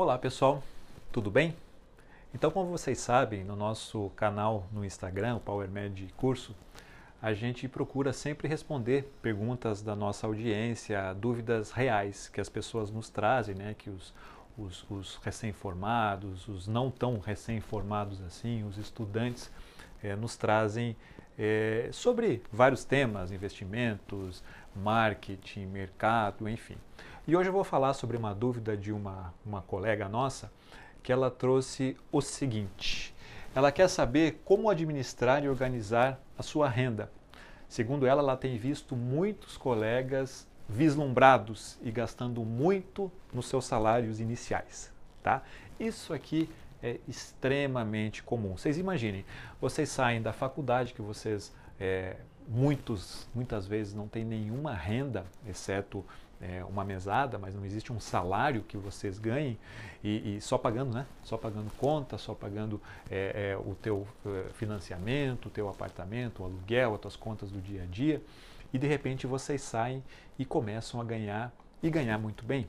Olá pessoal, tudo bem? Então, como vocês sabem, no nosso canal no Instagram, o PowerMed Curso, a gente procura sempre responder perguntas da nossa audiência, dúvidas reais que as pessoas nos trazem, né? que os, os, os recém-formados, os não tão recém-formados assim, os estudantes eh, nos trazem eh, sobre vários temas, investimentos, marketing, mercado, enfim. E hoje eu vou falar sobre uma dúvida de uma, uma colega nossa que ela trouxe o seguinte: ela quer saber como administrar e organizar a sua renda. Segundo ela, ela tem visto muitos colegas vislumbrados e gastando muito nos seus salários iniciais, tá? Isso aqui é extremamente comum. Vocês imaginem, vocês saem da faculdade que vocês é, muitos, muitas vezes não têm nenhuma renda, exceto é, uma mesada, mas não existe um salário que vocês ganhem e, e só pagando, né? Só pagando conta, só pagando é, é, o teu é, financiamento, o teu apartamento, o aluguel, as tuas contas do dia a dia e de repente vocês saem e começam a ganhar e ganhar muito bem.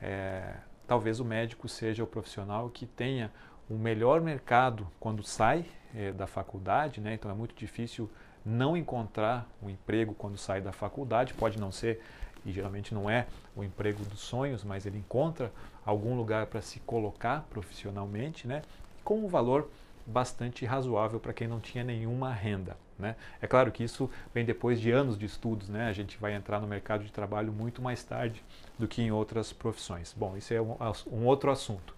É, talvez o médico seja o profissional que tenha um melhor mercado quando sai é, da faculdade, né? Então é muito difícil não encontrar um emprego quando sai da faculdade, pode não ser e geralmente não é o emprego dos sonhos, mas ele encontra algum lugar para se colocar profissionalmente, né, com um valor bastante razoável para quem não tinha nenhuma renda. Né? É claro que isso vem depois de anos de estudos, né? a gente vai entrar no mercado de trabalho muito mais tarde do que em outras profissões. Bom, isso é um, um outro assunto.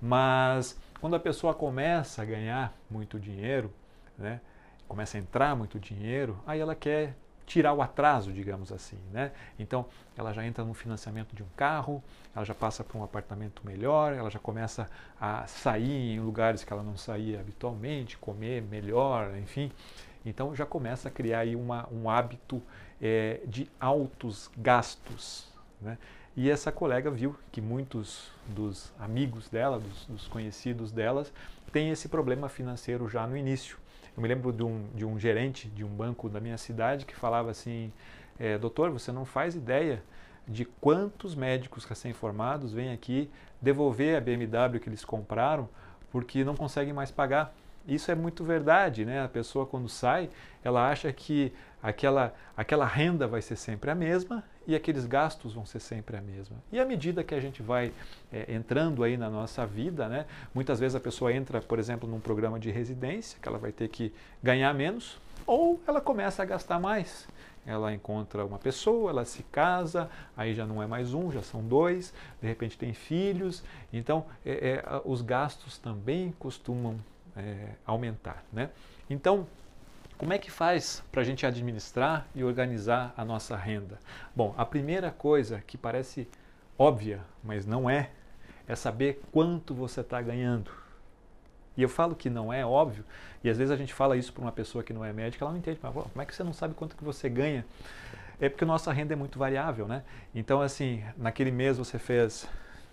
Mas quando a pessoa começa a ganhar muito dinheiro, né? começa a entrar muito dinheiro, aí ela quer tirar o atraso, digamos assim. Né? Então, ela já entra no financiamento de um carro, ela já passa para um apartamento melhor, ela já começa a sair em lugares que ela não saía habitualmente, comer melhor, enfim. Então, já começa a criar aí uma, um hábito é, de altos gastos. Né? E essa colega viu que muitos dos amigos dela, dos, dos conhecidos delas, têm esse problema financeiro já no início. Eu me lembro de um, de um gerente de um banco da minha cidade que falava assim: é, Doutor, você não faz ideia de quantos médicos recém-formados vêm aqui devolver a BMW que eles compraram porque não conseguem mais pagar. Isso é muito verdade, né? A pessoa quando sai, ela acha que aquela, aquela renda vai ser sempre a mesma e aqueles gastos vão ser sempre a mesma. E à medida que a gente vai é, entrando aí na nossa vida, né? Muitas vezes a pessoa entra, por exemplo, num programa de residência, que ela vai ter que ganhar menos, ou ela começa a gastar mais. Ela encontra uma pessoa, ela se casa, aí já não é mais um, já são dois, de repente tem filhos, então é, é, os gastos também costumam é, aumentar. Né? Então, como é que faz para a gente administrar e organizar a nossa renda? Bom, a primeira coisa que parece óbvia, mas não é, é saber quanto você está ganhando. E eu falo que não é óbvio, e às vezes a gente fala isso para uma pessoa que não é médica, ela não entende, mas como é que você não sabe quanto que você ganha? É porque nossa renda é muito variável, né? Então, assim, naquele mês você fez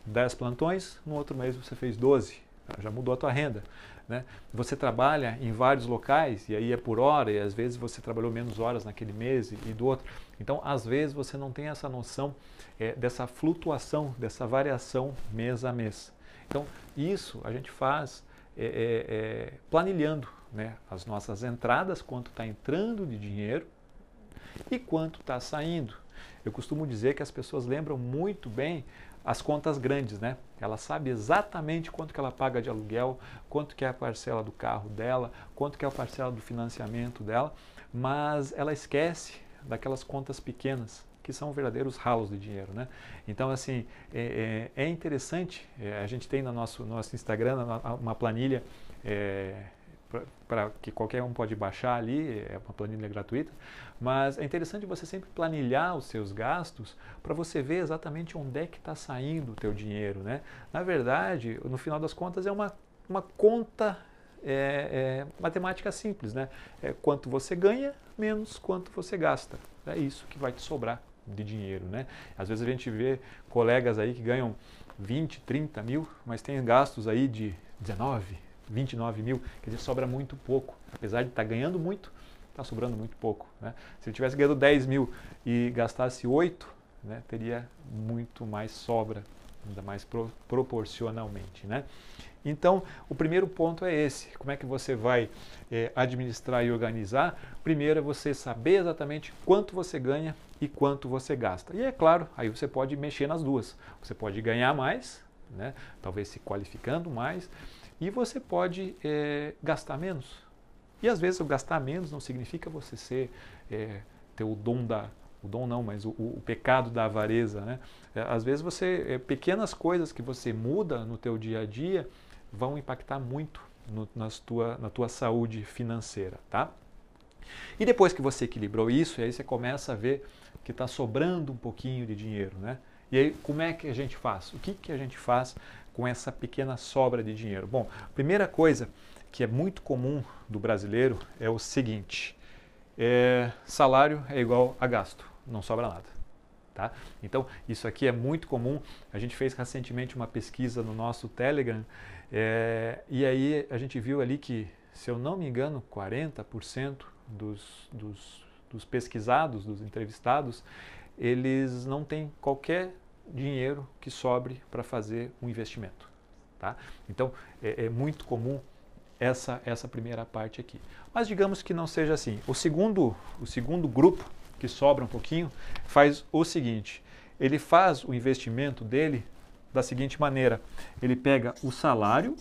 10 plantões, no outro mês você fez 12, já mudou a tua renda. Né? Você trabalha em vários locais e aí é por hora e às vezes você trabalhou menos horas naquele mês e, e do outro. Então, às vezes você não tem essa noção é, dessa flutuação, dessa variação mês a mês. Então, isso a gente faz é, é planilhando né? as nossas entradas, quanto está entrando de dinheiro e quanto está saindo. Eu costumo dizer que as pessoas lembram muito bem as contas grandes, né? Ela sabe exatamente quanto que ela paga de aluguel, quanto que é a parcela do carro dela, quanto que é a parcela do financiamento dela, mas ela esquece daquelas contas pequenas que são verdadeiros ralos de dinheiro, né? Então, assim, é, é, é interessante, é, a gente tem no nosso, nosso Instagram uma planilha é, para que qualquer um pode baixar ali, é uma planilha gratuita, mas é interessante você sempre planilhar os seus gastos para você ver exatamente onde é que está saindo o teu dinheiro, né? Na verdade, no final das contas é uma, uma conta é, é, matemática simples, né? É quanto você ganha menos quanto você gasta. É isso que vai te sobrar de dinheiro, né? Às vezes a gente vê colegas aí que ganham 20, 30 mil, mas tem gastos aí de 19, 29 mil, quer dizer, sobra muito pouco. Apesar de estar tá ganhando muito, está sobrando muito pouco. Né? Se ele tivesse ganhando 10 mil e gastasse 8, né, teria muito mais sobra ainda mais pro, proporcionalmente, né? Então, o primeiro ponto é esse: como é que você vai é, administrar e organizar? Primeiro é você saber exatamente quanto você ganha e quanto você gasta. E é claro, aí você pode mexer nas duas. Você pode ganhar mais, né? talvez se qualificando mais, e você pode é, gastar menos. E às vezes o gastar menos não significa você ser é, ter o dom da o dom não, mas o, o pecado da avareza, né? É, às vezes você é, pequenas coisas que você muda no teu dia a dia vão impactar muito no, nas tua, na tua saúde financeira, tá? E depois que você equilibrou isso, aí você começa a ver que está sobrando um pouquinho de dinheiro, né? E aí, como é que a gente faz? O que, que a gente faz com essa pequena sobra de dinheiro? Bom, primeira coisa que é muito comum do brasileiro é o seguinte: é, salário é igual a gasto, não sobra nada. Tá? Então, isso aqui é muito comum. A gente fez recentemente uma pesquisa no nosso Telegram é, e aí a gente viu ali que, se eu não me engano, 40% dos, dos, dos pesquisados, dos entrevistados, eles não têm qualquer dinheiro que sobre para fazer um investimento. Tá? Então, é, é, muito comum essa, essa primeira parte aqui. Mas digamos que não seja assim. O segundo, o segundo grupo, que sobra um pouquinho, faz o seguinte: ele faz o investimento dele da seguinte maneira: ele pega o salário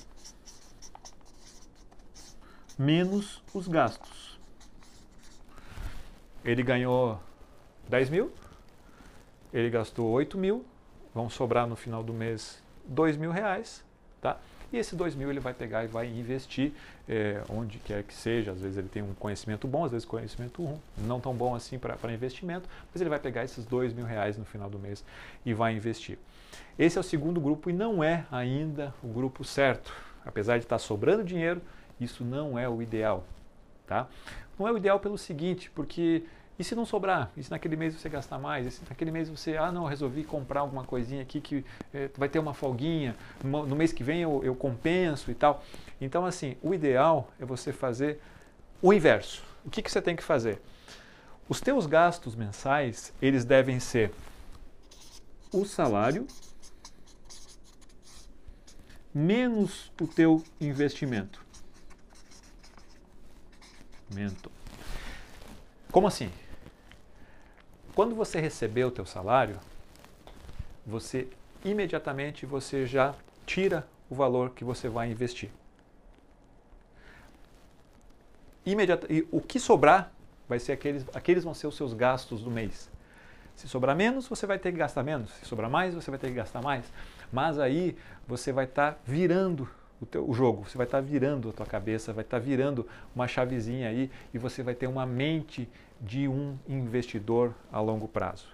menos os gastos. Ele ganhou 10 mil, ele gastou 8 mil, vão sobrar no final do mês 2 mil reais, tá? E esse 2 mil ele vai pegar e vai investir é, onde quer que seja. Às vezes ele tem um conhecimento bom, às vezes conhecimento ruim, não tão bom assim para investimento, mas ele vai pegar esses 2 mil reais no final do mês e vai investir. Esse é o segundo grupo e não é ainda o grupo certo. Apesar de estar sobrando dinheiro, isso não é o ideal. Tá? Não é o ideal pelo seguinte, porque e se não sobrar? E se naquele mês você gastar mais? E se naquele mês você, ah não, resolvi comprar alguma coisinha aqui que é, vai ter uma folguinha, no mês que vem eu, eu compenso e tal. Então assim, o ideal é você fazer o inverso. O que, que você tem que fazer? Os teus gastos mensais, eles devem ser o salário menos o teu investimento. Como assim? Quando você receber o teu salário, você imediatamente você já tira o valor que você vai investir. Imediata, e o que sobrar vai ser aqueles, aqueles vão ser os seus gastos do mês. Se sobrar menos, você vai ter que gastar menos. Se sobrar mais, você vai ter que gastar mais. Mas aí você vai estar tá virando o, teu, o jogo, você vai estar tá virando a tua cabeça, vai estar tá virando uma chavezinha aí e você vai ter uma mente de um investidor a longo prazo.